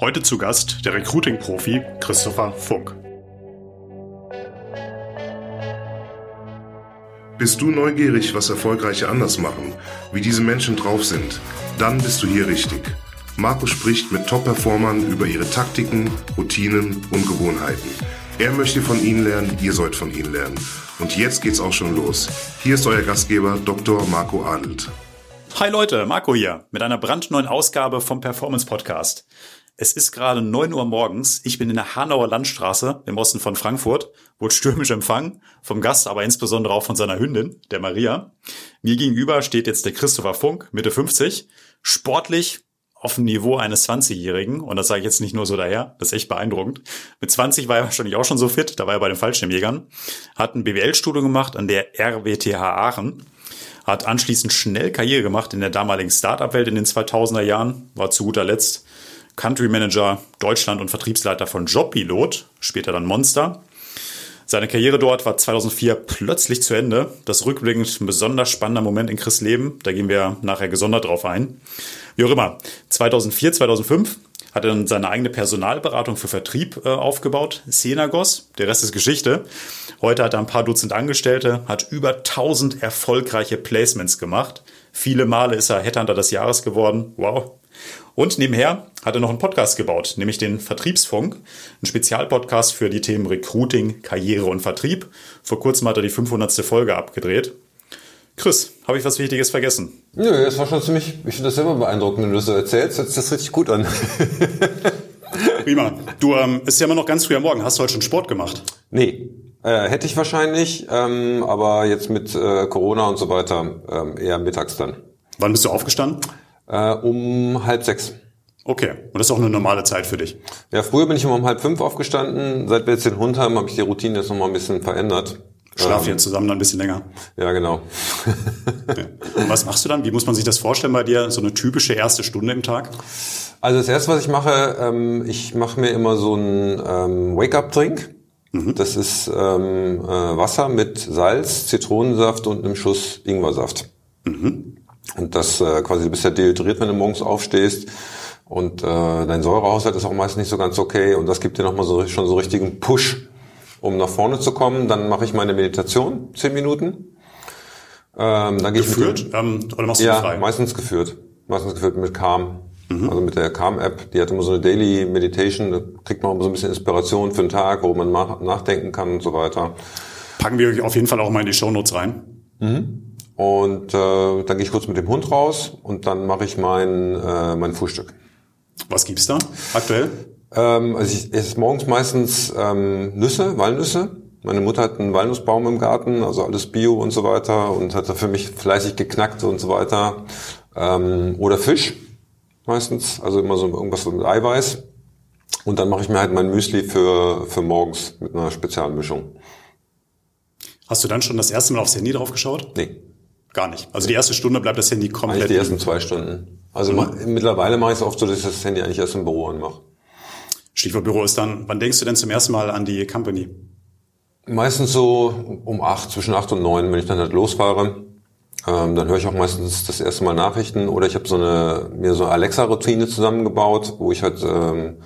Heute zu Gast der Recruiting-Profi Christopher Funk. Bist du neugierig, was Erfolgreiche anders machen, wie diese Menschen drauf sind? Dann bist du hier richtig. Marco spricht mit Top-Performern über ihre Taktiken, Routinen und Gewohnheiten. Er möchte von ihnen lernen, ihr sollt von ihnen lernen. Und jetzt geht's auch schon los. Hier ist euer Gastgeber Dr. Marco Adelt. Hi Leute, Marco hier mit einer brandneuen Ausgabe vom Performance Podcast. Es ist gerade 9 Uhr morgens. Ich bin in der Hanauer Landstraße im Osten von Frankfurt, wurde stürmisch empfangen, vom Gast, aber insbesondere auch von seiner Hündin, der Maria. Mir gegenüber steht jetzt der Christopher Funk, Mitte 50, sportlich auf dem Niveau eines 20-Jährigen. Und das sage ich jetzt nicht nur so daher, das ist echt beeindruckend. Mit 20 war er wahrscheinlich auch schon so fit, da war er bei den Fallschirmjägern. Hat ein BWL-Studium gemacht an der RWTH Aachen. Hat anschließend schnell Karriere gemacht in der damaligen Startup-Welt in den 2000er Jahren. War zu guter Letzt Country Manager Deutschland und Vertriebsleiter von Jobpilot, später dann Monster. Seine Karriere dort war 2004 plötzlich zu Ende. Das rückblickend ein besonders spannender Moment in Chris Leben. Da gehen wir nachher gesondert drauf ein. Wie auch immer, 2004, 2005 hat er dann seine eigene Personalberatung für Vertrieb äh, aufgebaut, Senagos. Der Rest ist Geschichte. Heute hat er ein paar Dutzend Angestellte, hat über 1000 erfolgreiche Placements gemacht. Viele Male ist er Headhunter des Jahres geworden. Wow, und nebenher hat er noch einen Podcast gebaut, nämlich den Vertriebsfunk, ein Spezialpodcast für die Themen Recruiting, Karriere und Vertrieb. Vor kurzem hat er die 500. Folge abgedreht. Chris, habe ich was Wichtiges vergessen? Nö, das war schon ziemlich, ich finde das selber beeindruckend, wenn du das so erzählst, hört sich das richtig gut an. Prima. Du, ähm, ist ja immer noch ganz früh am Morgen. Hast du heute schon Sport gemacht? Nee. Äh, hätte ich wahrscheinlich, ähm, aber jetzt mit äh, Corona und so weiter ähm, eher mittags dann. Wann bist du aufgestanden? Äh, um halb sechs. Okay, und das ist auch eine normale Zeit für dich? Ja, früher bin ich immer um halb fünf aufgestanden. Seit wir jetzt den Hund haben, habe ich die Routine jetzt nochmal ein bisschen verändert. Schlafen ähm, jetzt zusammen dann ein bisschen länger. Ja, genau. okay. Und was machst du dann? Wie muss man sich das vorstellen bei dir? So eine typische erste Stunde im Tag? Also das erste, was ich mache, ähm, ich mache mir immer so einen ähm, Wake-up-Drink. Mhm. Das ist ähm, äh, Wasser mit Salz, Zitronensaft und einem Schuss Ingwersaft. Mhm. Und das äh, quasi, du bist ja dehydriert, wenn du morgens aufstehst. Und äh, dein Säurehaushalt ist auch meist nicht so ganz okay. Und das gibt dir nochmal so, schon so richtigen Push, um nach vorne zu kommen. Dann mache ich meine Meditation, zehn Minuten. Ähm, dann geführt? Ich ähm, oder machst du ja, frei? meistens geführt. Meistens geführt mit Calm. Mhm. Also mit der Calm-App. Die hat immer so eine Daily Meditation. Da kriegt man auch so ein bisschen Inspiration für den Tag, wo man nachdenken kann und so weiter. Packen wir auf jeden Fall auch mal in die Show Notes rein. Mhm. Und äh, dann gehe ich kurz mit dem Hund raus und dann mache ich mein, äh, mein Frühstück. Was gibt's da aktuell? Ähm, also ich esse morgens meistens ähm, Nüsse, Walnüsse. Meine Mutter hat einen Walnussbaum im Garten, also alles Bio und so weiter und hat da für mich fleißig geknackt und so weiter. Ähm, oder Fisch meistens, also immer so irgendwas mit Eiweiß. Und dann mache ich mir halt mein Müsli für, für morgens mit einer Spezialmischung. Hast du dann schon das erste Mal aufs Handy drauf geschaut? Nee. Gar nicht. Also die erste Stunde bleibt das Handy komplett. Eigentlich die ersten zwei Stunden. Also mhm. mittlerweile mache ich es oft so, dass ich das Handy eigentlich erst im Büro anmache. Stichwort Büro ist dann, wann denkst du denn zum ersten Mal an die Company? Meistens so um acht, zwischen acht und neun, wenn ich dann halt losfahre. Ähm, dann höre ich auch meistens das erste Mal Nachrichten oder ich habe so eine mir so eine Alexa-Routine zusammengebaut, wo ich halt ähm,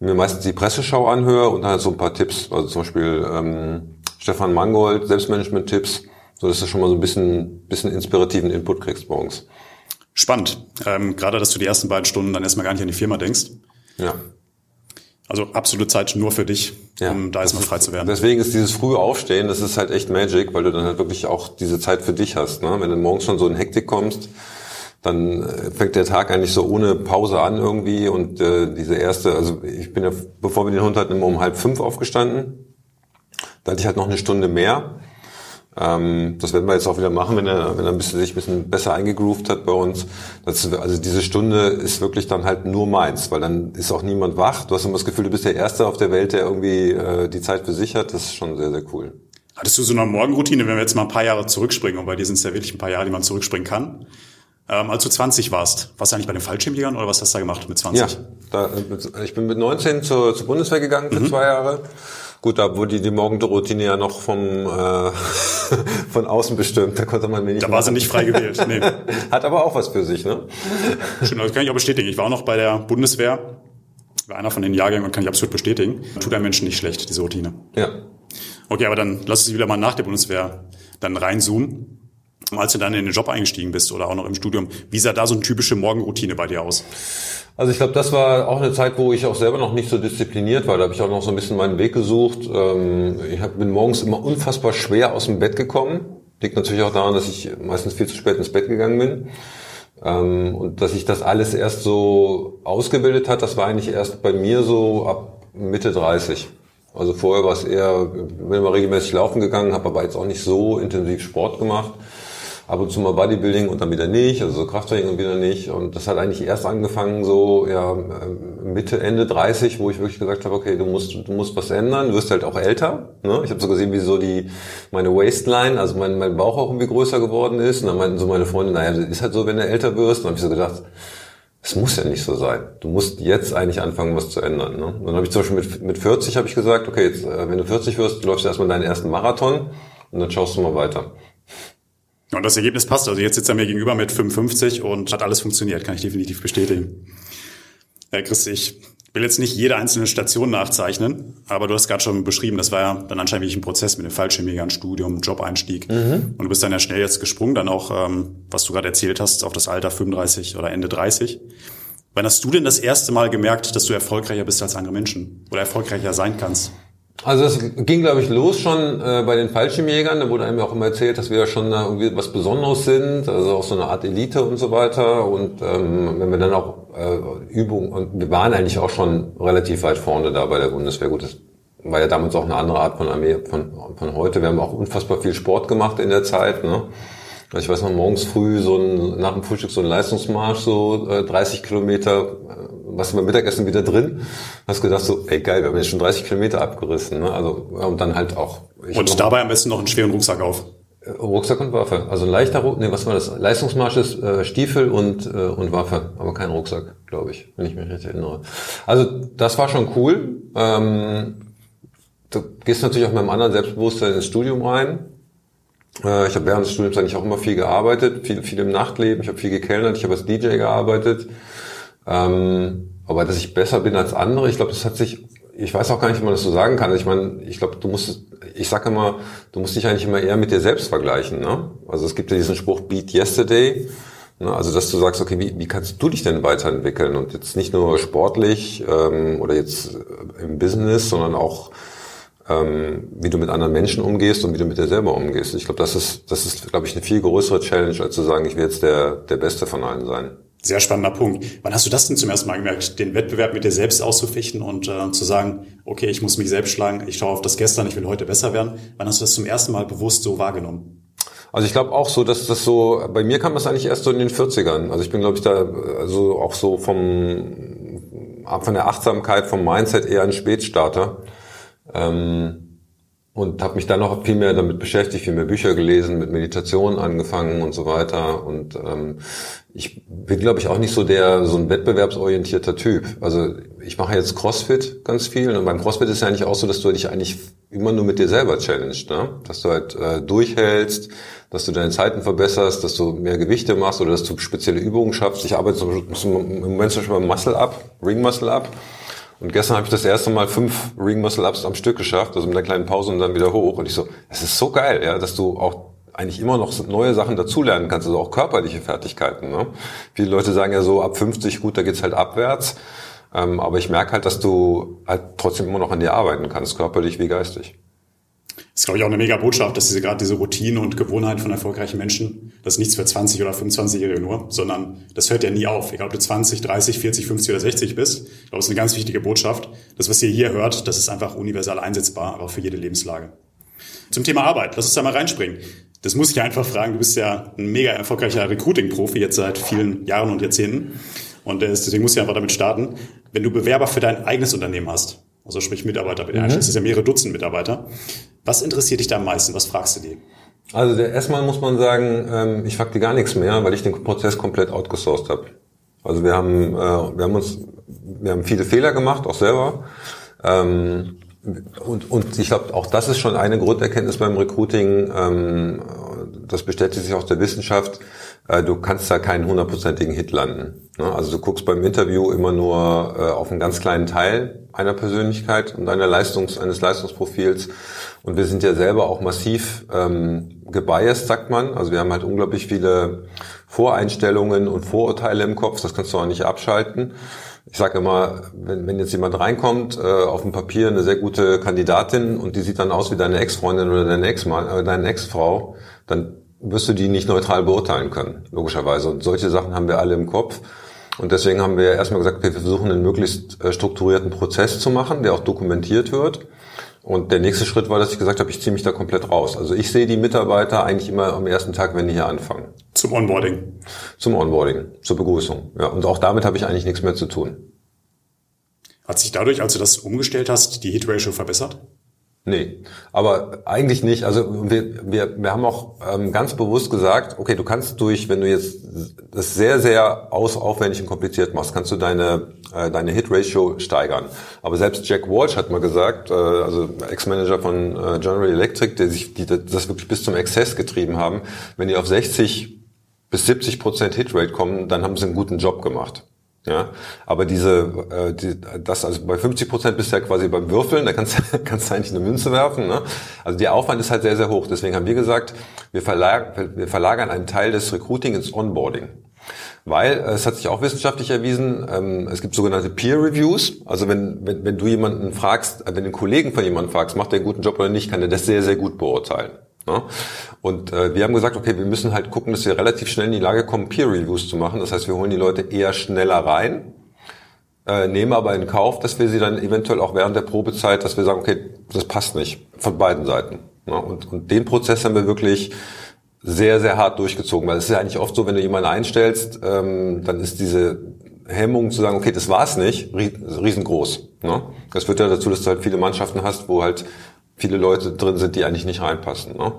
mir meistens die Presseschau anhöre und dann halt so ein paar Tipps, also zum Beispiel ähm, Stefan Mangold, Selbstmanagement-Tipps, so dass du schon mal so ein bisschen, bisschen inspirativen Input kriegst morgens. Spannend. Ähm, gerade, dass du die ersten beiden Stunden dann erstmal gar nicht an die Firma denkst. Ja. Also absolute Zeit nur für dich, ja, um da erstmal frei zu werden. Deswegen ist dieses frühe Aufstehen, das ist halt echt Magic, weil du dann halt wirklich auch diese Zeit für dich hast. Ne? Wenn du morgens schon so in Hektik kommst, dann äh, fängt der Tag eigentlich so ohne Pause an irgendwie und äh, diese erste, also ich bin ja, bevor wir den Hund hatten, immer um halb fünf aufgestanden. Da hatte ich halt noch eine Stunde mehr ähm, das werden wir jetzt auch wieder machen, wenn er, wenn er ein bisschen, sich ein bisschen besser eingegroovt hat bei uns. Das, also diese Stunde ist wirklich dann halt nur meins, weil dann ist auch niemand wach. Du hast immer das Gefühl, du bist der Erste auf der Welt, der irgendwie äh, die Zeit für sich hat. Das ist schon sehr, sehr cool. Hattest du so eine Morgenroutine, wenn wir jetzt mal ein paar Jahre zurückspringen, und bei dir sind es ja wirklich ein paar Jahre, die man zurückspringen kann? Ähm, als du 20 warst, warst du eigentlich bei den Fallschirmjägern oder was hast du da gemacht mit 20? Ja, da, äh, ich bin mit 19 zur, zur Bundeswehr gegangen für mhm. zwei Jahre. Gut, da wurde die Morgenroutine ja noch vom äh, von außen bestimmt. Da konnte man mir nicht. Da war sie nicht frei gewählt. Nee. Hat aber auch was für sich, ne? Schön, das kann ich auch bestätigen. Ich war auch noch bei der Bundeswehr. war einer von den Jahrgängen und kann ich absolut bestätigen. Tut einem Menschen nicht schlecht, diese Routine. Ja. Okay, aber dann lass uns wieder mal nach der Bundeswehr dann reinzoomen. Als du dann in den Job eingestiegen bist oder auch noch im Studium, wie sah da so eine typische Morgenroutine bei dir aus? Also ich glaube, das war auch eine Zeit, wo ich auch selber noch nicht so diszipliniert war. Da habe ich auch noch so ein bisschen meinen Weg gesucht. Ähm, ich bin morgens immer unfassbar schwer aus dem Bett gekommen. Liegt natürlich auch daran, dass ich meistens viel zu spät ins Bett gegangen bin. Ähm, und dass sich das alles erst so ausgebildet hat, das war eigentlich erst bei mir so ab Mitte 30. Also vorher war es eher, bin immer regelmäßig laufen gegangen, habe aber jetzt auch nicht so intensiv Sport gemacht ab und zu mal Bodybuilding und dann wieder nicht, also so Krafttraining und wieder nicht. Und das hat eigentlich erst angefangen so ja Mitte, Ende 30, wo ich wirklich gesagt habe, okay, du musst, du musst was ändern, du wirst halt auch älter. Ne? Ich habe so gesehen, wie so die meine Waistline, also mein, mein Bauch auch irgendwie größer geworden ist. Und dann meinten so meine Freunde, naja, das ist halt so, wenn du älter wirst. Und dann habe ich so gedacht, es muss ja nicht so sein. Du musst jetzt eigentlich anfangen, was zu ändern. Ne? Und dann habe ich zum Beispiel mit, mit 40 habe ich gesagt, okay, jetzt, äh, wenn du 40 wirst, läufst du erstmal deinen ersten Marathon und dann schaust du mal weiter. Und das Ergebnis passt. Also jetzt sitzt er mir gegenüber mit 55 und hat alles funktioniert, kann ich definitiv bestätigen. Herr Chris, ich will jetzt nicht jede einzelne Station nachzeichnen, aber du hast gerade schon beschrieben, das war ja dann anscheinend wirklich ein Prozess mit dem Fallschirmjägern, Studium, Job-Einstieg. Mhm. Und du bist dann ja schnell jetzt gesprungen, dann auch, ähm, was du gerade erzählt hast, auf das Alter 35 oder Ende 30. Wann hast du denn das erste Mal gemerkt, dass du erfolgreicher bist als andere Menschen oder erfolgreicher sein kannst? Also das ging, glaube ich, los schon äh, bei den Fallschirmjägern. Da wurde einem ja auch immer erzählt, dass wir ja schon da irgendwie was Besonderes sind, also auch so eine Art Elite und so weiter. Und ähm, wenn wir dann auch äh, Übungen, und wir waren eigentlich auch schon relativ weit vorne da bei der Bundeswehr. Gut, das war ja damals auch eine andere Art von Armee von, von heute. Wir haben auch unfassbar viel Sport gemacht in der Zeit. Ne? Also ich weiß noch, morgens früh so ein, nach dem Frühstück so ein Leistungsmarsch, so äh, 30 Kilometer, äh, was beim Mittagessen wieder drin. Hast gedacht so, ey geil, wir haben jetzt schon 30 Kilometer abgerissen. Ne? Also und dann halt auch. Und dabei am besten noch einen schweren Rucksack auf. Äh, Rucksack und Waffe. Also ein leichter Rucksack, nee, was war das? Leistungsmarsch ist äh, Stiefel und, äh, und Waffe, aber kein Rucksack, glaube ich, wenn ich mich richtig erinnere. Also das war schon cool. Ähm, du gehst natürlich auch mit einem anderen Selbstbewusstsein ins Studium rein. Äh, ich habe während des Studiums eigentlich auch immer viel gearbeitet, viel, viel im Nachtleben, ich habe viel gekellnert, ich habe als DJ gearbeitet. Ähm, aber dass ich besser bin als andere, ich glaube, das hat sich, ich weiß auch gar nicht, wie man das so sagen kann. Ich meine, ich glaube, du musst, ich sage immer, du musst dich eigentlich immer eher mit dir selbst vergleichen. Ne? Also es gibt ja diesen Spruch Beat Yesterday. Ne? Also dass du sagst, okay, wie, wie kannst du dich denn weiterentwickeln? Und jetzt nicht nur sportlich ähm, oder jetzt im Business, sondern auch ähm, wie du mit anderen Menschen umgehst und wie du mit dir selber umgehst. Ich glaube, das ist, das ist, glaube ich, eine viel größere Challenge, als zu sagen, ich will jetzt der, der Beste von allen sein. Sehr spannender Punkt. Wann hast du das denn zum ersten Mal gemerkt, den Wettbewerb mit dir selbst auszufechten und äh, zu sagen, okay, ich muss mich selbst schlagen, ich schaue auf das gestern, ich will heute besser werden? Wann hast du das zum ersten Mal bewusst so wahrgenommen? Also ich glaube auch so, dass das so, bei mir kam das eigentlich erst so in den 40ern. Also ich bin, glaube ich, da also auch so vom, von der Achtsamkeit, vom Mindset eher ein Spätstarter. Ähm, und habe mich dann noch viel mehr damit beschäftigt, viel mehr Bücher gelesen, mit Meditation angefangen und so weiter. Und ähm, ich bin, glaube ich, auch nicht so der so ein wettbewerbsorientierter Typ. Also ich mache jetzt CrossFit ganz viel und beim CrossFit ist ja eigentlich auch so, dass du dich eigentlich immer nur mit dir selber challenged, ne? Dass du halt äh, durchhältst, dass du deine Zeiten verbesserst, dass du mehr Gewichte machst oder dass du spezielle Übungen schaffst. Ich arbeite zum, im Moment zum Beispiel beim Muscle Up, Ring Muscle Up. Und gestern habe ich das erste Mal fünf Ring Muscle Ups am Stück geschafft, also mit einer kleinen Pause und dann wieder hoch. Und ich so, es ist so geil, ja, dass du auch eigentlich immer noch neue Sachen dazulernen kannst, also auch körperliche Fertigkeiten. Ne? Viele Leute sagen ja so, ab 50, gut, da geht's halt abwärts. Ähm, aber ich merke halt, dass du halt trotzdem immer noch an dir arbeiten kannst, körperlich wie geistig. Das ist, glaube ich, auch eine mega Botschaft, dass diese gerade diese Routine und Gewohnheit von erfolgreichen Menschen, das ist nichts für 20 oder 25-Jährige nur, sondern das hört ja nie auf. Egal, ob du 20, 30, 40, 50 oder 60 bist. Ich glaube, das ist eine ganz wichtige Botschaft. Das, was ihr hier hört, das ist einfach universal einsetzbar, aber auch für jede Lebenslage. Zum Thema Arbeit, lass uns da mal reinspringen. Das muss ich einfach fragen. Du bist ja ein mega erfolgreicher Recruiting-Profi jetzt seit vielen Jahren und Jahrzehnten. Und deswegen muss ich einfach damit starten. Wenn du Bewerber für dein eigenes Unternehmen hast, also sprich Mitarbeiter, mhm. das ist ja mehrere Dutzend Mitarbeiter, was interessiert dich da am meisten? Was fragst du die? Also der, erstmal muss man sagen, ähm, ich die gar nichts mehr, weil ich den Prozess komplett outgesourced habe. Also wir haben, äh, wir haben uns, wir haben viele Fehler gemacht, auch selber. Ähm, und, und ich glaube, auch das ist schon eine Grunderkenntnis beim Recruiting. Ähm, das bestätigt sich aus der Wissenschaft. Äh, du kannst da keinen hundertprozentigen Hit landen. Ne? Also du guckst beim Interview immer nur äh, auf einen ganz kleinen Teil einer Persönlichkeit und einer Leistungs-, eines Leistungsprofils. Und wir sind ja selber auch massiv ähm, gebiased, sagt man. Also wir haben halt unglaublich viele Voreinstellungen und Vorurteile im Kopf. Das kannst du auch nicht abschalten. Ich sage immer, wenn, wenn jetzt jemand reinkommt, äh, auf dem Papier eine sehr gute Kandidatin und die sieht dann aus wie deine Ex-Freundin oder deine Ex-Mann, äh, deine Ex-Frau, dann wirst du die nicht neutral beurteilen können, logischerweise. Und solche Sachen haben wir alle im Kopf. Und deswegen haben wir erstmal gesagt, wir versuchen einen möglichst äh, strukturierten Prozess zu machen, der auch dokumentiert wird. Und der nächste Schritt war, dass ich gesagt habe, ich ziehe mich da komplett raus. Also ich sehe die Mitarbeiter eigentlich immer am ersten Tag, wenn die hier anfangen. Zum Onboarding. Zum Onboarding, zur Begrüßung. Ja, und auch damit habe ich eigentlich nichts mehr zu tun. Hat sich dadurch, als du das umgestellt hast, die Hit-Ratio verbessert? Nee, aber eigentlich nicht. Also wir, wir, wir haben auch ähm, ganz bewusst gesagt, okay, du kannst durch, wenn du jetzt das sehr, sehr aus, aufwendig und kompliziert machst, kannst du deine, äh, deine Hit-Ratio steigern. Aber selbst Jack Walsh hat mal gesagt, äh, also Ex-Manager von äh, General Electric, der sich die, das wirklich bis zum Exzess getrieben haben, wenn die auf 60 bis 70 Prozent Hitrate kommen, dann haben sie einen guten Job gemacht. Ja, aber diese, äh, die, das also bei 50 Prozent bist du ja quasi beim Würfeln, da kannst, kannst du eigentlich eine Münze werfen. Ne? Also der Aufwand ist halt sehr, sehr hoch. Deswegen haben wir gesagt, wir, verlag, wir verlagern einen Teil des Recruiting ins Onboarding. Weil äh, es hat sich auch wissenschaftlich erwiesen, ähm, es gibt sogenannte Peer Reviews. Also wenn, wenn, wenn du jemanden fragst, äh, wenn du einen Kollegen von jemandem fragst, macht der einen guten Job oder nicht, kann der das sehr, sehr gut beurteilen. Ne? Und äh, wir haben gesagt, okay, wir müssen halt gucken, dass wir relativ schnell in die Lage kommen, Peer-Reviews zu machen. Das heißt, wir holen die Leute eher schneller rein, äh, nehmen aber in Kauf, dass wir sie dann eventuell auch während der Probezeit, dass wir sagen, okay, das passt nicht von beiden Seiten. Ne? Und, und den Prozess haben wir wirklich sehr, sehr hart durchgezogen, weil es ist ja eigentlich oft so, wenn du jemanden einstellst, ähm, dann ist diese Hemmung zu sagen, okay, das war's nicht, riesengroß. Ne? Das führt ja dazu, dass du halt viele Mannschaften hast, wo halt viele Leute drin sind, die eigentlich nicht reinpassen. Ne?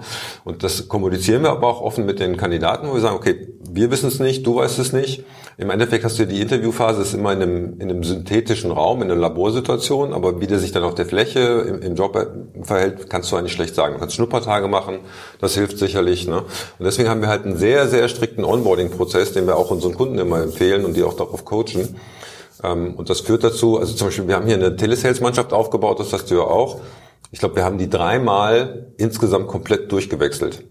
Und das kommunizieren wir aber auch offen mit den Kandidaten, wo wir sagen, okay, wir wissen es nicht, du weißt es nicht. Im Endeffekt hast du die Interviewphase, ist immer in einem, in einem synthetischen Raum, in einer Laborsituation, aber wie der sich dann auf der Fläche im, im Job verhält, kannst du eigentlich schlecht sagen. Du kannst Schnuppertage machen, das hilft sicherlich. Ne? Und deswegen haben wir halt einen sehr, sehr strikten Onboarding-Prozess, den wir auch unseren Kunden immer empfehlen und die auch darauf coachen. Ähm, und das führt dazu, also zum Beispiel, wir haben hier eine Telesales-Mannschaft aufgebaut, das hast du ja auch. Ich glaube, wir haben die dreimal insgesamt komplett durchgewechselt,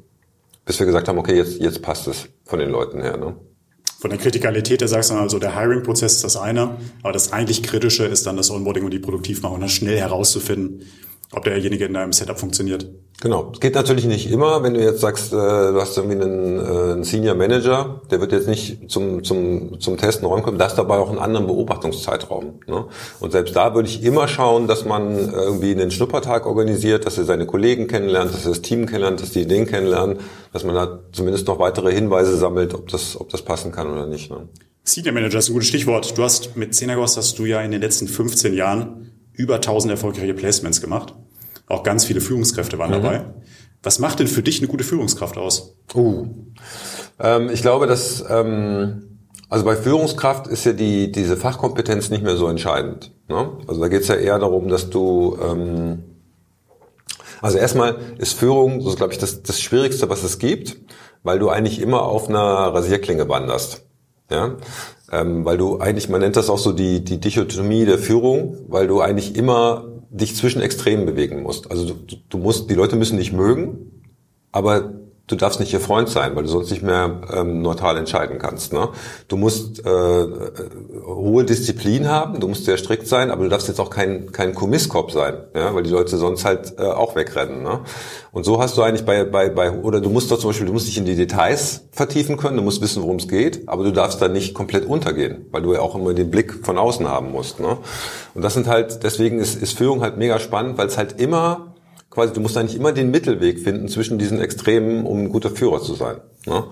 bis wir gesagt haben, okay, jetzt, jetzt passt es von den Leuten her. Ne? Von der Kritikalität her sagst du also, der Hiring-Prozess ist das eine, aber das eigentlich Kritische ist dann das Onboarding und die Produktivmachung, das schnell herauszufinden, ob derjenige in deinem Setup funktioniert. Genau. Es geht natürlich nicht immer, wenn du jetzt sagst, äh, du hast irgendwie einen, äh, einen Senior Manager, der wird jetzt nicht zum, zum, zum Testen rankommen, da ist dabei auch einen anderen Beobachtungszeitraum. Ne? Und selbst da würde ich immer schauen, dass man irgendwie einen Schnuppertag organisiert, dass er seine Kollegen kennenlernt, dass er das Team kennenlernt, dass die Ideen kennenlernen, dass man da zumindest noch weitere Hinweise sammelt, ob das, ob das passen kann oder nicht. Ne? Senior Manager ist ein gutes Stichwort. Du hast mit Cenagos hast du ja in den letzten 15 Jahren über 1000 erfolgreiche Placements gemacht. Auch ganz viele Führungskräfte waren mhm. dabei. Was macht denn für dich eine gute Führungskraft aus? Uh, ähm, ich glaube, dass ähm, also bei Führungskraft ist ja die diese Fachkompetenz nicht mehr so entscheidend. Ne? Also da geht es ja eher darum, dass du ähm, also erstmal ist Führung, so glaube ich, das, das Schwierigste, was es gibt, weil du eigentlich immer auf einer Rasierklinge wanderst. Ja, ähm, weil du eigentlich, man nennt das auch so die, die Dichotomie der Führung, weil du eigentlich immer dich zwischen Extremen bewegen musst. Also du, du musst, die Leute müssen dich mögen, aber du darfst nicht ihr Freund sein, weil du sonst nicht mehr ähm, neutral entscheiden kannst. Ne? Du musst äh, äh, hohe Disziplin haben, du musst sehr strikt sein, aber du darfst jetzt auch kein kein Kommisskopf sein, ja? weil die Leute sonst halt äh, auch wegrennen. Ne? Und so hast du eigentlich bei bei bei oder du musst doch zum Beispiel, du musst dich in die Details vertiefen können, du musst wissen, worum es geht, aber du darfst da nicht komplett untergehen, weil du ja auch immer den Blick von außen haben musst. Ne? Und das sind halt deswegen ist, ist Führung halt mega spannend, weil es halt immer quasi, du musst eigentlich immer den Mittelweg finden zwischen diesen Extremen, um ein guter Führer zu sein. Ne?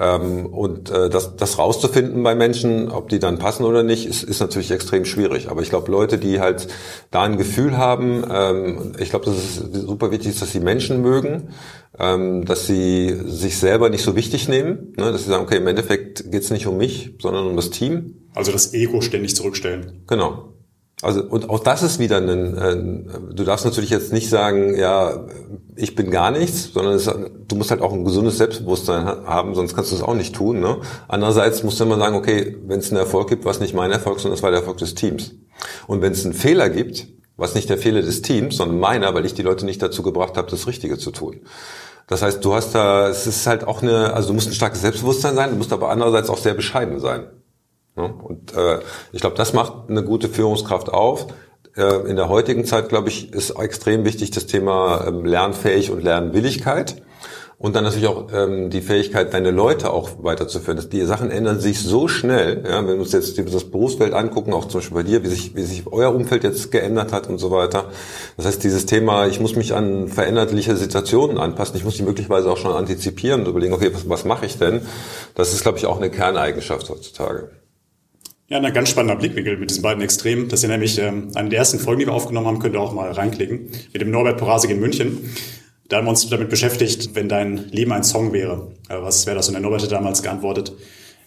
Ähm, und äh, das, das rauszufinden bei Menschen, ob die dann passen oder nicht, ist, ist natürlich extrem schwierig. Aber ich glaube, Leute, die halt da ein Gefühl haben, ähm, ich glaube, dass es super wichtig ist, dass sie Menschen mögen, ähm, dass sie sich selber nicht so wichtig nehmen, ne? dass sie sagen, okay, im Endeffekt geht es nicht um mich, sondern um das Team. Also das Ego ständig zurückstellen. Genau. Also und auch das ist wieder ein, äh, du darfst natürlich jetzt nicht sagen, ja, ich bin gar nichts, sondern es, du musst halt auch ein gesundes Selbstbewusstsein haben, sonst kannst du es auch nicht tun. Ne? Andererseits musst du immer sagen, okay, wenn es einen Erfolg gibt, was nicht mein Erfolg, sondern es war der Erfolg des Teams. Und wenn es einen Fehler gibt, was nicht der Fehler des Teams, sondern meiner, weil ich die Leute nicht dazu gebracht habe, das Richtige zu tun. Das heißt, du hast da, es ist halt auch eine, also du musst ein starkes Selbstbewusstsein sein, du musst aber andererseits auch sehr bescheiden sein. Und äh, ich glaube, das macht eine gute Führungskraft auf. Äh, in der heutigen Zeit, glaube ich, ist extrem wichtig das Thema ähm, Lernfähig und Lernwilligkeit. Und dann natürlich auch ähm, die Fähigkeit, deine Leute auch weiterzuführen. Die Sachen ändern sich so schnell. Ja, wenn wir uns jetzt das Berufsfeld angucken, auch zum Beispiel bei dir, wie sich, wie sich euer Umfeld jetzt geändert hat und so weiter. Das heißt, dieses Thema, ich muss mich an veränderliche Situationen anpassen. Ich muss die möglicherweise auch schon antizipieren und überlegen, okay, was, was mache ich denn? Das ist, glaube ich, auch eine Kerneigenschaft heutzutage. Ja, ein ganz spannender Blickwinkel mit diesen beiden Extremen. Das ist ja nämlich ähm, eine der ersten Folgen, die wir aufgenommen haben, könnt ihr auch mal reinklicken, mit dem Norbert Porasik in München. Da haben wir uns damit beschäftigt, wenn dein Leben ein Song wäre. Was wäre das? Und der Norbert hat damals geantwortet,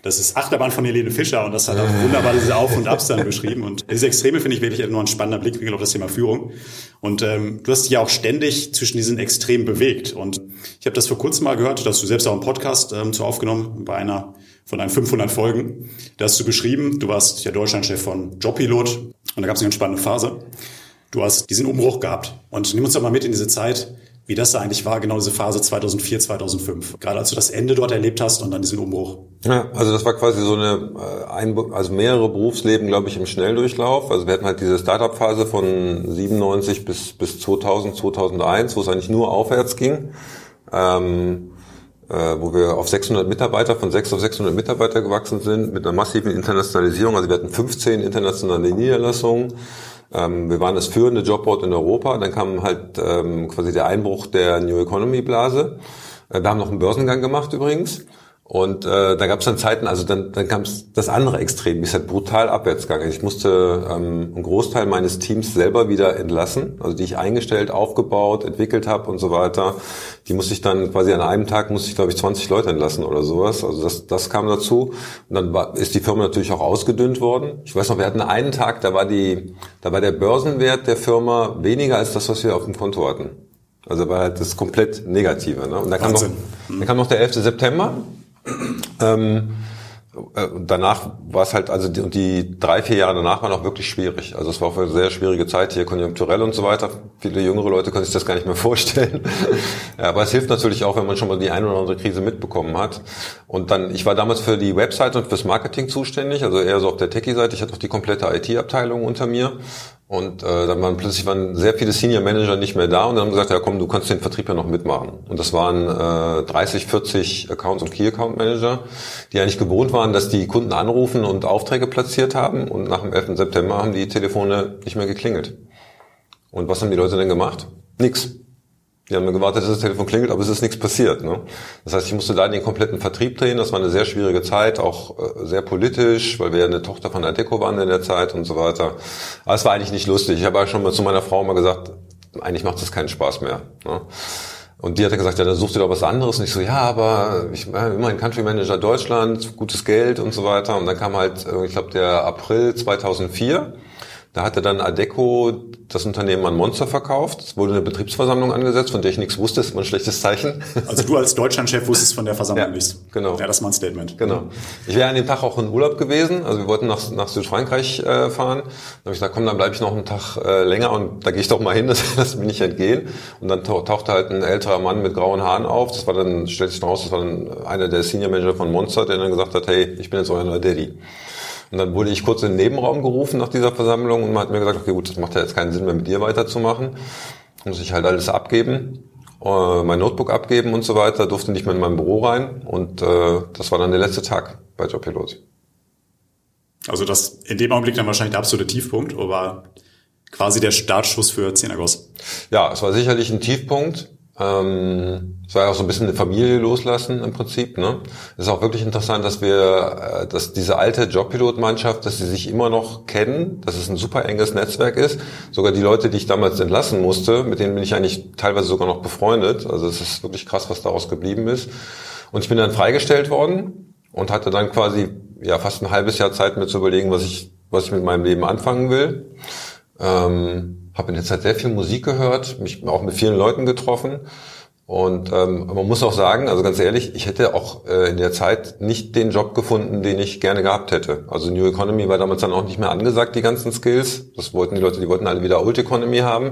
das ist Achterbahn von Helene Fischer und das hat auch wunderbar diese Auf- und Abs dann beschrieben. Und diese Extreme finde ich wirklich nur ein spannender Blickwinkel auf das Thema Führung. Und ähm, du hast dich ja auch ständig zwischen diesen Extremen bewegt. Und ich habe das vor kurzem mal gehört, dass du selbst auch einen Podcast ähm, zu aufgenommen bei einer von deinen 500 Folgen. Da hast du beschrieben, du warst ja Deutschlandchef von Jobpilot und da gab es eine ganz spannende Phase. Du hast diesen Umbruch gehabt. Und nimm uns doch mal mit in diese Zeit, wie das da eigentlich war, genau diese Phase 2004, 2005. Gerade als du das Ende dort erlebt hast und dann diesen Umbruch. Ja, also das war quasi so eine, äh, also mehrere Berufsleben, glaube ich, im Schnelldurchlauf. Also wir hatten halt diese Startup-Phase von 97 bis, bis 2000, 2001, wo es eigentlich nur aufwärts ging. Ähm, äh, wo wir auf 600 Mitarbeiter, von 6 auf 600 Mitarbeiter gewachsen sind, mit einer massiven Internationalisierung. Also wir hatten 15 internationale Niederlassungen. Ähm, wir waren das führende Jobboard in Europa. Dann kam halt ähm, quasi der Einbruch der New Economy Blase. Äh, wir haben noch einen Börsengang gemacht übrigens. Und äh, da gab es dann Zeiten, also dann, dann kam das andere Extrem, ist halt brutal abwärts gegangen. Ich musste ähm, einen Großteil meines Teams selber wieder entlassen, also die ich eingestellt, aufgebaut, entwickelt habe und so weiter. Die musste ich dann quasi an einem Tag, musste ich glaube ich 20 Leute entlassen oder sowas. Also das, das kam dazu. Und dann war, ist die Firma natürlich auch ausgedünnt worden. Ich weiß noch, wir hatten einen Tag, da war die, da war der Börsenwert der Firma weniger als das, was wir auf dem Konto hatten. Also war halt das komplett Negative. Ne? Und dann kam, noch, dann kam noch der 11. September. Ähm, äh, danach war es halt, also die, und die drei, vier Jahre danach waren auch wirklich schwierig. Also es war auch eine sehr schwierige Zeit hier, konjunkturell und so weiter. Viele jüngere Leute können sich das gar nicht mehr vorstellen. ja, aber es hilft natürlich auch, wenn man schon mal die eine oder andere Krise mitbekommen hat. Und dann, ich war damals für die Website und fürs Marketing zuständig, also eher so auf der Techie-Seite. Ich hatte auch die komplette IT-Abteilung unter mir. Und äh, dann waren plötzlich waren sehr viele Senior Manager nicht mehr da und dann haben gesagt, ja komm, du kannst den Vertrieb ja noch mitmachen. Und das waren äh, 30, 40 Accounts und Key Account Manager, die eigentlich gewohnt waren, dass die Kunden anrufen und Aufträge platziert haben. Und nach dem 11. September haben die Telefone nicht mehr geklingelt. Und was haben die Leute denn gemacht? Nix. Die haben gewartet, dass das Telefon klingelt, aber es ist nichts passiert. Ne? Das heißt, ich musste da den kompletten Vertrieb drehen. Das war eine sehr schwierige Zeit, auch äh, sehr politisch, weil wir ja eine Tochter von Adeco waren in der Zeit und so weiter. Aber es war eigentlich nicht lustig. Ich habe ja schon mal zu meiner Frau mal gesagt, eigentlich macht es keinen Spaß mehr. Ne? Und die hat gesagt, ja, dann such dir doch was anderes. Und ich so, ja, aber ich war immerhin Country Manager Deutschland, gutes Geld und so weiter. Und dann kam halt, äh, ich glaube, der April 2004. Da hatte dann Adeco das Unternehmen an Monster verkauft. Es wurde eine Betriebsversammlung angesetzt, von der ich nichts wusste. Das ist immer ein schlechtes Zeichen. Also du als Deutschlandchef wusstest von der Versammlung ja, nichts. Genau. Wäre das mal ein Statement. Genau. Ich wäre an dem Tag auch in Urlaub gewesen. Also wir wollten nach, nach Südfrankreich äh, fahren. Da habe ich gesagt, komm, dann bleibe ich noch einen Tag äh, länger und da gehe ich doch mal hin, das lass mir nicht entgehen. Und dann tauchte halt ein älterer Mann mit grauen Haaren auf. Das war dann, stellt sich raus, das war dann einer der Senior Manager von Monster, der dann gesagt hat, hey, ich bin jetzt euer neuer Daddy. Und dann wurde ich kurz in den Nebenraum gerufen nach dieser Versammlung und man hat mir gesagt, okay, gut, das macht ja jetzt keinen Sinn mehr mit dir weiterzumachen. Muss ich halt alles abgeben, äh, mein Notebook abgeben und so weiter, durfte nicht mehr in mein Büro rein und äh, das war dann der letzte Tag bei Jobpilot. Also das in dem Augenblick dann wahrscheinlich der absolute Tiefpunkt, aber quasi der Startschuss für Zenagos. Ja, es war sicherlich ein Tiefpunkt. Ähm, es war ja auch so ein bisschen eine Familie loslassen im Prinzip. Ne? Es ist auch wirklich interessant, dass wir, äh, dass diese alte Jobpilot-Mannschaft, dass sie sich immer noch kennen, dass es ein super enges Netzwerk ist. Sogar die Leute, die ich damals entlassen musste, mit denen bin ich eigentlich teilweise sogar noch befreundet. Also es ist wirklich krass, was daraus geblieben ist. Und ich bin dann freigestellt worden und hatte dann quasi ja fast ein halbes Jahr Zeit, mir zu überlegen, was ich was ich mit meinem Leben anfangen will. Ähm, habe in der Zeit sehr viel Musik gehört, mich auch mit vielen Leuten getroffen. Und ähm, man muss auch sagen, also ganz ehrlich, ich hätte auch äh, in der Zeit nicht den Job gefunden, den ich gerne gehabt hätte. Also New Economy war damals dann auch nicht mehr angesagt, die ganzen Skills. Das wollten die Leute, die wollten alle wieder Old Economy haben.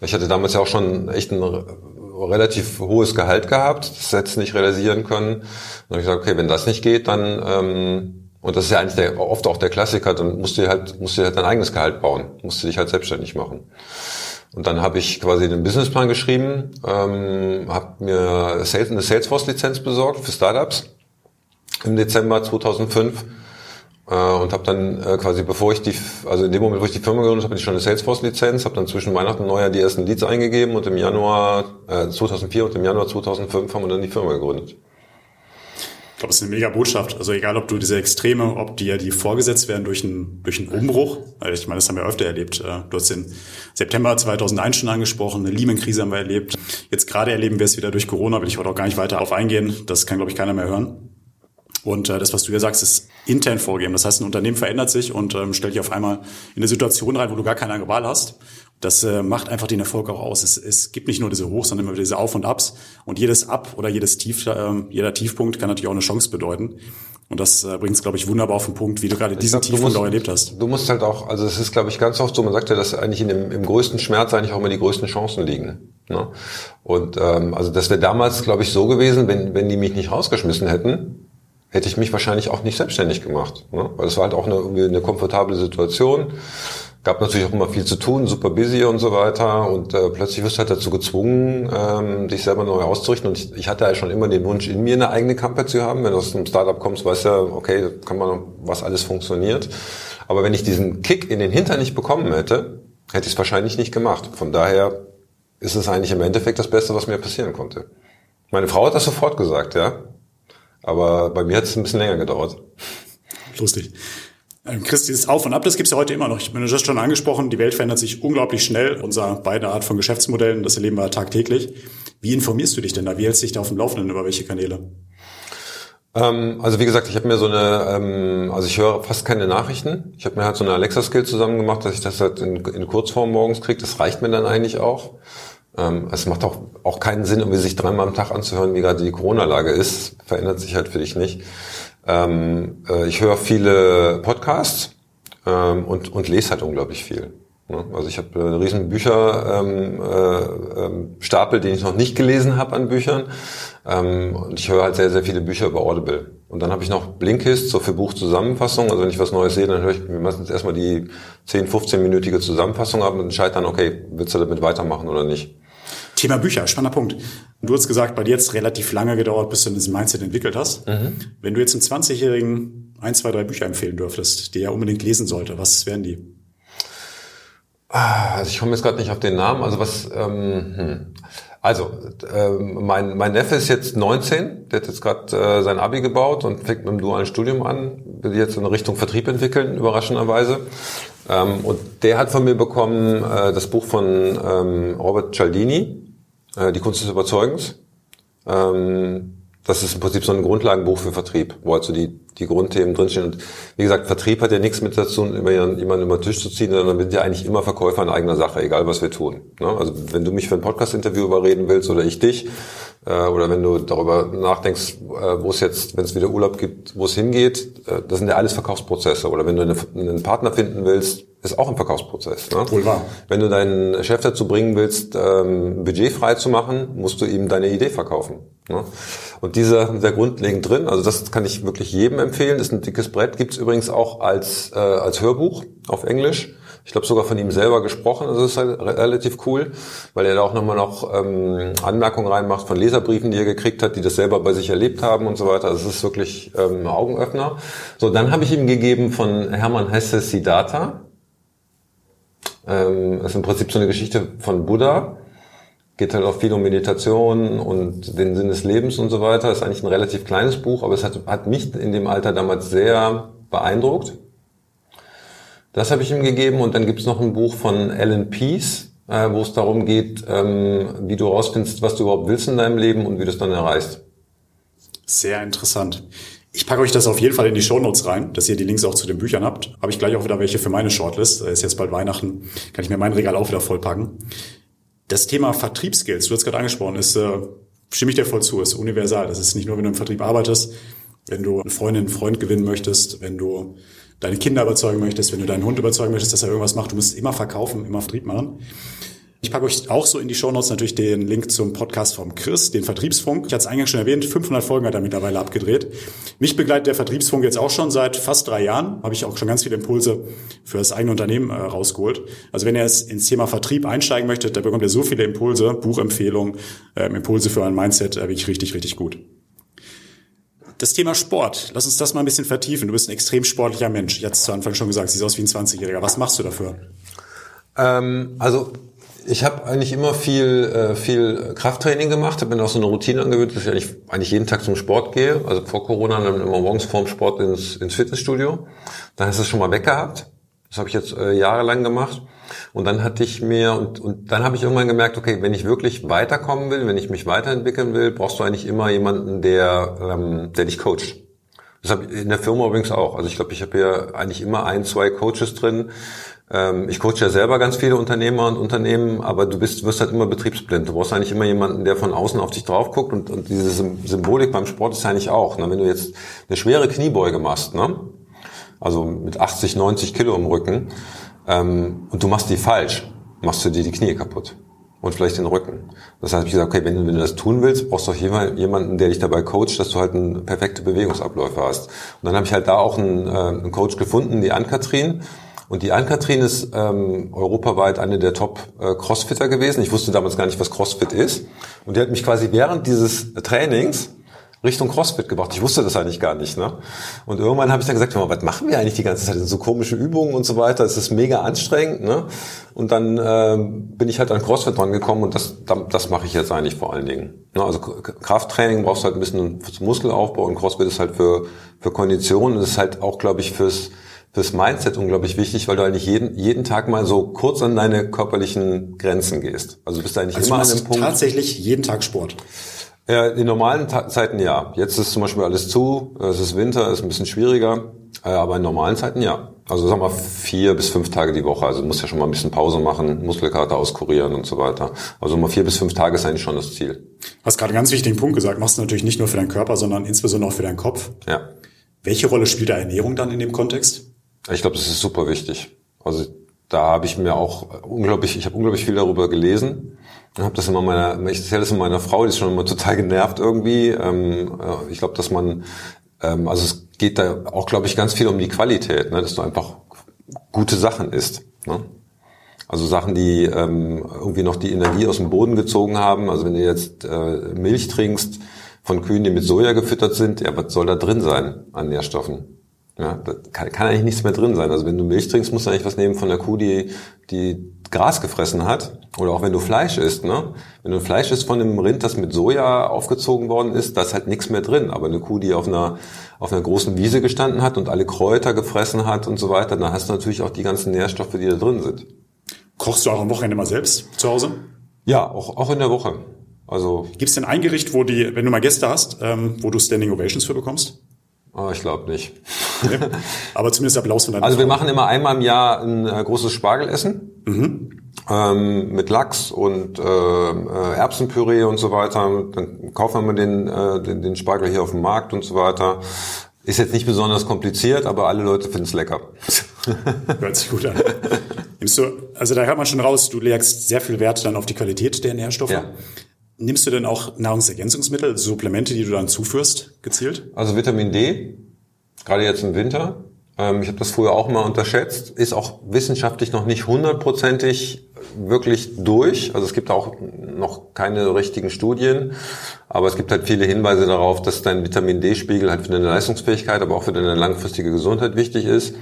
Ich hatte damals ja auch schon echt ein relativ hohes Gehalt gehabt, das hätte ich nicht realisieren können. Dann habe ich gesagt, okay, wenn das nicht geht, dann ähm, und das ist ja eigentlich der, oft auch der Klassiker, dann musst du halt, musst du halt dein eigenes Gehalt bauen, musst du dich halt selbstständig machen. Und dann habe ich quasi den Businessplan geschrieben, ähm, habe mir Sales, eine Salesforce-Lizenz besorgt für Startups im Dezember 2005 äh, und habe dann äh, quasi, bevor ich die, also in dem Moment, wo ich die Firma gegründet habe, hatte ich schon eine Salesforce-Lizenz, habe dann zwischen Weihnachten und Neujahr die ersten Leads eingegeben und im Januar äh, 2004 und im Januar 2005 haben wir dann die Firma gegründet. Ich glaube, es ist eine mega Botschaft. Also egal, ob du diese Extreme, ob dir die vorgesetzt werden durch einen, durch einen Umbruch. Also ich meine, das haben wir öfter erlebt. Äh, du hast den September 2001 schon angesprochen, eine Lehman-Krise haben wir erlebt. Jetzt gerade erleben wir es wieder durch Corona, will ich heute auch gar nicht weiter auf eingehen. Das kann, glaube ich, keiner mehr hören. Und äh, das, was du ja sagst, ist intern vorgeben. Das heißt, ein Unternehmen verändert sich und ähm, stellt dich auf einmal in eine Situation rein, wo du gar keine andere Wahl hast. Das äh, macht einfach den Erfolg auch aus. Es, es gibt nicht nur diese Hochs, sondern immer diese Auf und Abs. Und jedes Ab oder jedes Tief, äh, jeder Tiefpunkt kann natürlich auch eine Chance bedeuten. Und das äh, bringt es, glaube ich, wunderbar auf den Punkt, wie du gerade diesen glaub, Tiefpunkt auch erlebt hast. Du musst halt auch, also es ist, glaube ich, ganz oft so, man sagt ja, dass eigentlich in dem, im größten Schmerz eigentlich auch immer die größten Chancen liegen. Ne? Und ähm, also das wäre damals, glaube ich, so gewesen, wenn, wenn die mich nicht rausgeschmissen hätten, hätte ich mich wahrscheinlich auch nicht selbstständig gemacht. Ne? Weil es war halt auch eine, irgendwie eine komfortable Situation gab natürlich auch immer viel zu tun, super busy und so weiter. Und äh, plötzlich wirst du halt dazu gezwungen, ähm, dich selber neu auszurichten. Und ich, ich hatte ja schon immer den Wunsch, in mir eine eigene Company zu haben. Wenn du aus einem Startup kommst, weißt du ja, okay, kann man, was alles funktioniert. Aber wenn ich diesen Kick in den Hintern nicht bekommen hätte, hätte ich es wahrscheinlich nicht gemacht. Von daher ist es eigentlich im Endeffekt das Beste, was mir passieren konnte. Meine Frau hat das sofort gesagt, ja. Aber bei mir hat es ein bisschen länger gedauert. Lustig. Ähm, Chris, dieses Auf und Ab, das gibt's ja heute immer noch. Ich bin das schon angesprochen, die Welt verändert sich unglaublich schnell. Unser beide Art von Geschäftsmodellen, das erleben wir tagtäglich. Wie informierst du dich denn da? Wie hältst du dich da auf dem Laufenden über welche Kanäle? Ähm, also wie gesagt, ich habe mir so eine, ähm, also ich höre fast keine Nachrichten. Ich habe mir halt so eine Alexa-Skill zusammen gemacht, dass ich das halt in, in Kurzform morgens kriege. Das reicht mir dann eigentlich auch. Es macht auch, auch keinen Sinn, um sich dreimal am Tag anzuhören, wie gerade die Corona-Lage ist. Verändert sich halt für dich nicht. Ähm, äh, ich höre viele Podcasts ähm, und, und lese halt unglaublich viel. Ne? Also ich habe einen riesen Bücherstapel, ähm, äh, ähm, den ich noch nicht gelesen habe an Büchern. Ähm, und ich höre halt sehr, sehr viele Bücher über Audible. Und dann habe ich noch Blinkist, so für Buchzusammenfassung. Also wenn ich was Neues sehe, dann höre ich mir meistens erstmal die 10, 15-minütige Zusammenfassung ab und entscheide dann, okay, willst du damit weitermachen oder nicht. Thema Bücher, spannender Punkt. Du hast gesagt, bei dir jetzt relativ lange gedauert, bis du dieses Mindset entwickelt hast. Mhm. Wenn du jetzt einem 20-Jährigen ein, zwei, drei Bücher empfehlen dürftest, die er unbedingt lesen sollte, was wären die? Ah, also ich komme jetzt gerade nicht auf den Namen. Also was, ähm, hm. also ähm, mein, mein Neffe ist jetzt 19, der hat jetzt gerade äh, sein Abi gebaut und fängt mit einem dualen Studium an, will jetzt in Richtung Vertrieb entwickeln, überraschenderweise. Ähm, und der hat von mir bekommen äh, das Buch von ähm, Robert Cialdini, äh, Die Kunst des Überzeugens. Ähm, das ist im Prinzip so ein Grundlagenbuch für Vertrieb, wo also die, die Grundthemen drinstehen. Und wie gesagt, Vertrieb hat ja nichts mit dazu, über jemanden über den Tisch zu ziehen, sondern wir sind ja eigentlich immer Verkäufer in eigener Sache, egal was wir tun. Ne? Also wenn du mich für ein Podcast-Interview überreden willst oder ich dich, oder wenn du darüber nachdenkst, äh, wo es jetzt, wenn es wieder Urlaub gibt, wo es hingeht, äh, das sind ja alles Verkaufsprozesse. Oder wenn du einen Partner finden willst, ist auch ein Verkaufsprozess. Ne? Wohl wahr. Wenn du deinen Chef dazu bringen willst, ähm, Budget frei zu machen, musst du ihm deine Idee verkaufen. Ne? Und dieser sehr grundlegend drin, also das kann ich wirklich jedem empfehlen, ist ein dickes Brett, gibt's übrigens auch als, äh, als Hörbuch auf Englisch. Ich glaube sogar von ihm selber gesprochen, also das ist halt relativ cool, weil er da auch nochmal noch ähm, Anmerkungen reinmacht von Leserbriefen, die er gekriegt hat, die das selber bei sich erlebt haben und so weiter. Also es ist wirklich ähm, Augenöffner. So, dann habe ich ihm gegeben von Hermann Hesse Siddhartha. Ähm, ist im Prinzip so eine Geschichte von Buddha. Geht halt auch viel um Meditation und den Sinn des Lebens und so weiter. Ist eigentlich ein relativ kleines Buch, aber es hat, hat mich in dem Alter damals sehr beeindruckt. Das habe ich ihm gegeben und dann gibt es noch ein Buch von Alan Peace, äh, wo es darum geht, ähm, wie du herausfindest, was du überhaupt willst in deinem Leben und wie du es dann erreichst. Sehr interessant. Ich packe euch das auf jeden Fall in die Shownotes rein, dass ihr die Links auch zu den Büchern habt. Habe ich gleich auch wieder welche für meine Shortlist. Ist jetzt bald Weihnachten, kann ich mir mein Regal auch wieder vollpacken. Das Thema Vertriebsskills, du hast gerade angesprochen, ist, äh, stimme ich dir voll zu, ist universal. Das ist nicht nur, wenn du im Vertrieb arbeitest, wenn du eine Freundin, einen Freund gewinnen möchtest, wenn du deine Kinder überzeugen möchtest, wenn du deinen Hund überzeugen möchtest, dass er irgendwas macht, du musst immer verkaufen, immer Vertrieb machen. Ich packe euch auch so in die Shownotes natürlich den Link zum Podcast vom Chris, den Vertriebsfunk. Ich hatte es eingangs schon erwähnt, 500 Folgen hat er mittlerweile abgedreht. Mich begleitet der Vertriebsfunk jetzt auch schon seit fast drei Jahren. Habe ich auch schon ganz viele Impulse für das eigene Unternehmen äh, rausgeholt. Also wenn ihr jetzt ins Thema Vertrieb einsteigen möchtet, da bekommt ihr so viele Impulse, Buchempfehlungen, äh, Impulse für ein Mindset, äh, wirklich richtig, richtig gut. Das Thema Sport, lass uns das mal ein bisschen vertiefen. Du bist ein extrem sportlicher Mensch. Ich hatte es zu Anfang schon gesagt, siehst aus wie ein 20-Jähriger. Was machst du dafür? Ähm, also ich habe eigentlich immer viel, äh, viel Krafttraining gemacht, habe mir auch so eine Routine angewöhnt, dass ich eigentlich, eigentlich jeden Tag zum Sport gehe. Also vor Corona dann immer morgens vorm Sport ins, ins Fitnessstudio. Dann hast du es schon mal weggehabt. Das habe ich jetzt äh, jahrelang gemacht. Und dann hatte ich mir, und, und dann habe ich irgendwann gemerkt, okay, wenn ich wirklich weiterkommen will, wenn ich mich weiterentwickeln will, brauchst du eigentlich immer jemanden, der, ähm, der dich coacht. Das habe ich in der Firma übrigens auch. Also ich glaube, ich habe hier eigentlich immer ein, zwei Coaches drin, ähm, ich coache ja selber ganz viele Unternehmer und Unternehmen, aber du bist, wirst halt immer betriebsblind. Du brauchst eigentlich immer jemanden, der von außen auf dich drauf guckt und, und diese Symbolik beim Sport ist eigentlich auch. Ne? Wenn du jetzt eine schwere Kniebeuge machst, ne? also mit 80, 90 Kilo im Rücken, ähm, und du machst die falsch, machst du dir die Knie kaputt und vielleicht den Rücken. Das heißt, ich gesagt, okay, wenn du, wenn du das tun willst, brauchst du auch jemanden, der dich dabei coacht, dass du halt eine perfekte Bewegungsabläufe hast. Und dann habe ich halt da auch einen, äh, einen Coach gefunden, die Ann-Kathrin, und die Ann-Kathrin ist ähm, europaweit eine der Top-Crossfitter äh, gewesen. Ich wusste damals gar nicht, was Crossfit ist. Und die hat mich quasi während dieses Trainings Richtung CrossFit gebracht. Ich wusste das eigentlich gar nicht. Ne? Und irgendwann habe ich dann gesagt, was machen wir eigentlich die ganze Zeit? So komische Übungen und so weiter. Es ist mega anstrengend. Ne? Und dann äh, bin ich halt an CrossFit dran gekommen und das, das mache ich jetzt eigentlich vor allen Dingen. Ne? Also Krafttraining brauchst du halt ein bisschen Muskelaufbau und CrossFit ist halt für, für Konditionen. Und ist halt auch, glaube ich, fürs fürs Mindset unglaublich wichtig, weil du eigentlich jeden, jeden Tag mal so kurz an deine körperlichen Grenzen gehst. Also bist du eigentlich also immer an einem Punkt. tatsächlich jeden Tag Sport. Ja, in normalen Ta Zeiten ja. Jetzt ist zum Beispiel alles zu, es ist Winter, ist ein bisschen schwieriger, äh, aber in normalen Zeiten ja. Also sag mal vier bis fünf Tage die Woche. Also du musst ja schon mal ein bisschen Pause machen, Muskelkater auskurieren und so weiter. Also mal vier bis fünf Tage ist eigentlich schon das Ziel. Du hast gerade einen ganz wichtigen Punkt gesagt. Machst du natürlich nicht nur für deinen Körper, sondern insbesondere auch für deinen Kopf. Ja. Welche Rolle spielt da Ernährung dann in dem Kontext? Ich glaube, das ist super wichtig. Also da habe ich mir auch unglaublich, ich habe unglaublich viel darüber gelesen und habe das immer meiner, ich erzähle das in meiner Frau, die ist schon immer total genervt irgendwie. Ähm, äh, ich glaube, dass man, ähm, also es geht da auch, glaube ich, ganz viel um die Qualität, ne? dass du einfach gute Sachen isst. Ne? Also Sachen, die ähm, irgendwie noch die Energie aus dem Boden gezogen haben. Also wenn du jetzt äh, Milch trinkst von Kühen, die mit Soja gefüttert sind, ja, was soll da drin sein an Nährstoffen? Ja, da kann, kann eigentlich nichts mehr drin sein. Also wenn du Milch trinkst, musst du eigentlich was nehmen von der Kuh, die, die Gras gefressen hat. Oder auch wenn du Fleisch isst, ne? Wenn du Fleisch isst von einem Rind, das mit Soja aufgezogen worden ist, da ist halt nichts mehr drin. Aber eine Kuh, die auf einer, auf einer großen Wiese gestanden hat und alle Kräuter gefressen hat und so weiter, dann hast du natürlich auch die ganzen Nährstoffe, die da drin sind. Kochst du auch am Wochenende mal selbst zu Hause? Ja, auch, auch in der Woche. Also. Gibt es denn ein Gericht, wo die, wenn du mal Gäste hast, ähm, wo du Standing Ovations für bekommst? Oh, ich glaube nicht. Aber zumindest Applaus von deiner Also wir machen immer einmal im Jahr ein äh, großes Spargelessen. Mhm. Ähm, mit Lachs und äh, äh, Erbsenpüree und so weiter. Dann kaufen wir den, äh, den, den Spargel hier auf dem Markt und so weiter. Ist jetzt nicht besonders kompliziert, aber alle Leute finden es lecker. Hört sich gut an. Nimmst du, also da hört man schon raus, du legst sehr viel Wert dann auf die Qualität der Nährstoffe. Ja. Nimmst du denn auch Nahrungsergänzungsmittel, Supplemente, die du dann zuführst, gezielt? Also Vitamin D, gerade jetzt im Winter. Ähm, ich habe das früher auch mal unterschätzt. Ist auch wissenschaftlich noch nicht hundertprozentig wirklich durch. Also es gibt auch noch keine richtigen Studien, aber es gibt halt viele Hinweise darauf, dass dein Vitamin D-Spiegel halt für deine Leistungsfähigkeit, aber auch für deine langfristige Gesundheit wichtig ist.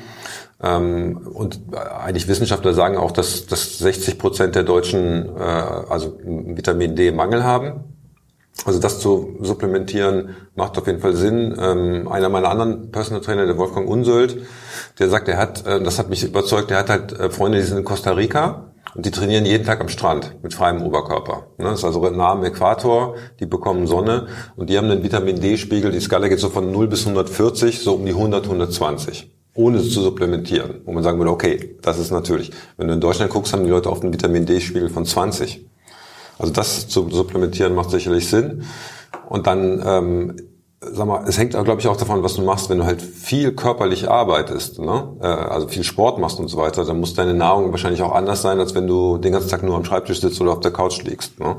Ähm, und eigentlich Wissenschaftler sagen auch, dass, dass 60 Prozent der Deutschen äh, also Vitamin D Mangel haben. Also das zu supplementieren macht auf jeden Fall Sinn. Ähm, einer meiner anderen Personal Trainer, der Wolfgang Unsöld, der sagt, er hat, äh, das hat mich überzeugt, er hat halt äh, Freunde, die sind in Costa Rica Und die trainieren jeden Tag am Strand mit freiem Oberkörper. Ne? Das ist also nah am Äquator, die bekommen Sonne und die haben einen Vitamin D-Spiegel, die Skala geht so von 0 bis 140, so um die 100, 120 ohne zu supplementieren. Wo man sagen würde, okay, das ist natürlich. Wenn du in Deutschland guckst, haben die Leute oft einen Vitamin D-Spiegel von 20. Also das zu supplementieren macht sicherlich Sinn. Und dann, ähm, sag mal, es hängt, glaube ich, auch davon, was du machst, wenn du halt viel körperlich arbeitest, ne? Äh, also viel Sport machst und so weiter, dann muss deine Nahrung wahrscheinlich auch anders sein, als wenn du den ganzen Tag nur am Schreibtisch sitzt oder auf der Couch liegst. Ne?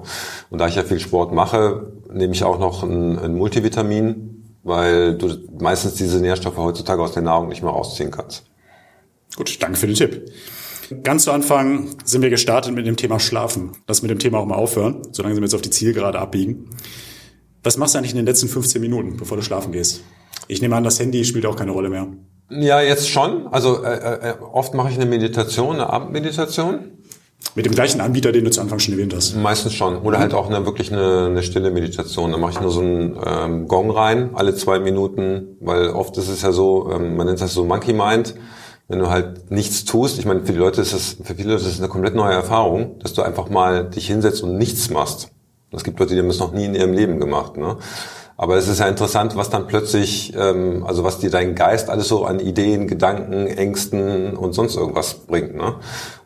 Und da ich ja viel Sport mache, nehme ich auch noch ein, ein Multivitamin, weil du meistens diese Nährstoffe heutzutage aus der Nahrung nicht mehr rausziehen kannst. Gut, danke für den Tipp. Ganz zu Anfang sind wir gestartet mit dem Thema Schlafen. Lass mit dem Thema auch mal aufhören, solange wir jetzt auf die Zielgerade abbiegen. Was machst du eigentlich in den letzten 15 Minuten, bevor du schlafen gehst? Ich nehme an, das Handy spielt auch keine Rolle mehr. Ja, jetzt schon. Also äh, äh, oft mache ich eine Meditation, eine Abendmeditation. Mit dem gleichen Anbieter, den du zu Anfang schon erwähnt hast. Meistens schon. Oder halt auch eine wirklich eine, eine stille Meditation. Da mache ich nur so einen ähm, Gong rein, alle zwei Minuten, weil oft ist es ja so, ähm, man nennt das so Monkey Mind wenn du halt nichts tust, ich meine, für die Leute ist das, für viele Leute ist das eine komplett neue Erfahrung, dass du einfach mal dich hinsetzt und nichts machst. Es gibt Leute, die haben das noch nie in ihrem Leben gemacht. Ne? Aber es ist ja interessant, was dann plötzlich, ähm, also was dir dein Geist alles so an Ideen, Gedanken, Ängsten und sonst irgendwas bringt. Ne?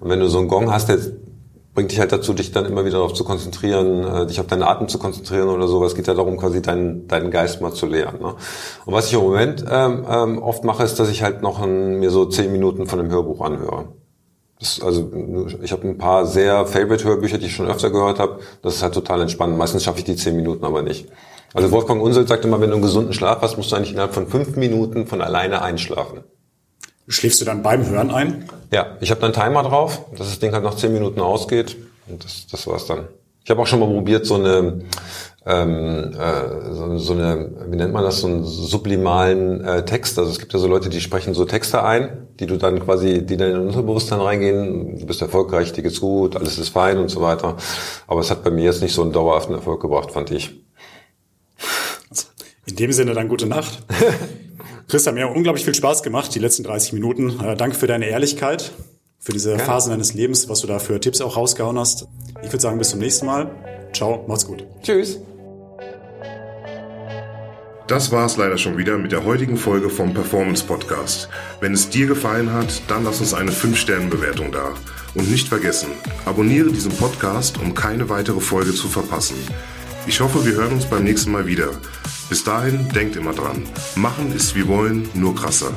Und wenn du so einen Gong hast, der bringt dich halt dazu, dich dann immer wieder darauf zu konzentrieren, äh, dich auf deinen Atem zu konzentrieren oder so. Es geht ja darum, quasi deinen, deinen Geist mal zu leeren. Ne? Und was ich im Moment ähm, ähm, oft mache, ist, dass ich halt noch ein, mir so zehn Minuten von einem Hörbuch anhöre. Das, also ich habe ein paar sehr Favorite-Hörbücher, die ich schon öfter gehört habe. Das ist halt total entspannend. Meistens schaffe ich die zehn Minuten aber nicht. Also Wolfgang Unseld sagt immer, wenn du einen gesunden Schlaf hast, musst du eigentlich innerhalb von fünf Minuten von alleine einschlafen. Schläfst du dann beim Hören ein? Ja, ich habe dann einen Timer drauf, dass das Ding halt nach zehn Minuten ausgeht. Und das, das war's dann. Ich habe auch schon mal probiert, so eine, ähm, äh, so, so eine, wie nennt man das, so einen sublimalen äh, Text. Also es gibt ja so Leute, die sprechen so Texte ein, die du dann quasi, die dann in dein Unterbewusstsein reingehen. Du bist erfolgreich, dir geht's gut, alles ist fein und so weiter. Aber es hat bei mir jetzt nicht so einen dauerhaften Erfolg gebracht, fand ich. In dem Sinne dann gute Nacht. Christian, mir hat unglaublich viel Spaß gemacht, die letzten 30 Minuten. Äh, danke für deine Ehrlichkeit, für diese Gerne. Phase deines Lebens, was du da für Tipps auch rausgehauen hast. Ich würde sagen, bis zum nächsten Mal. Ciao, macht's gut. Tschüss. Das war's leider schon wieder mit der heutigen Folge vom Performance Podcast. Wenn es dir gefallen hat, dann lass uns eine 5-Sterne-Bewertung da. Und nicht vergessen, abonniere diesen Podcast, um keine weitere Folge zu verpassen. Ich hoffe, wir hören uns beim nächsten Mal wieder. Bis dahin, denkt immer dran. Machen ist wie wollen, nur krasser.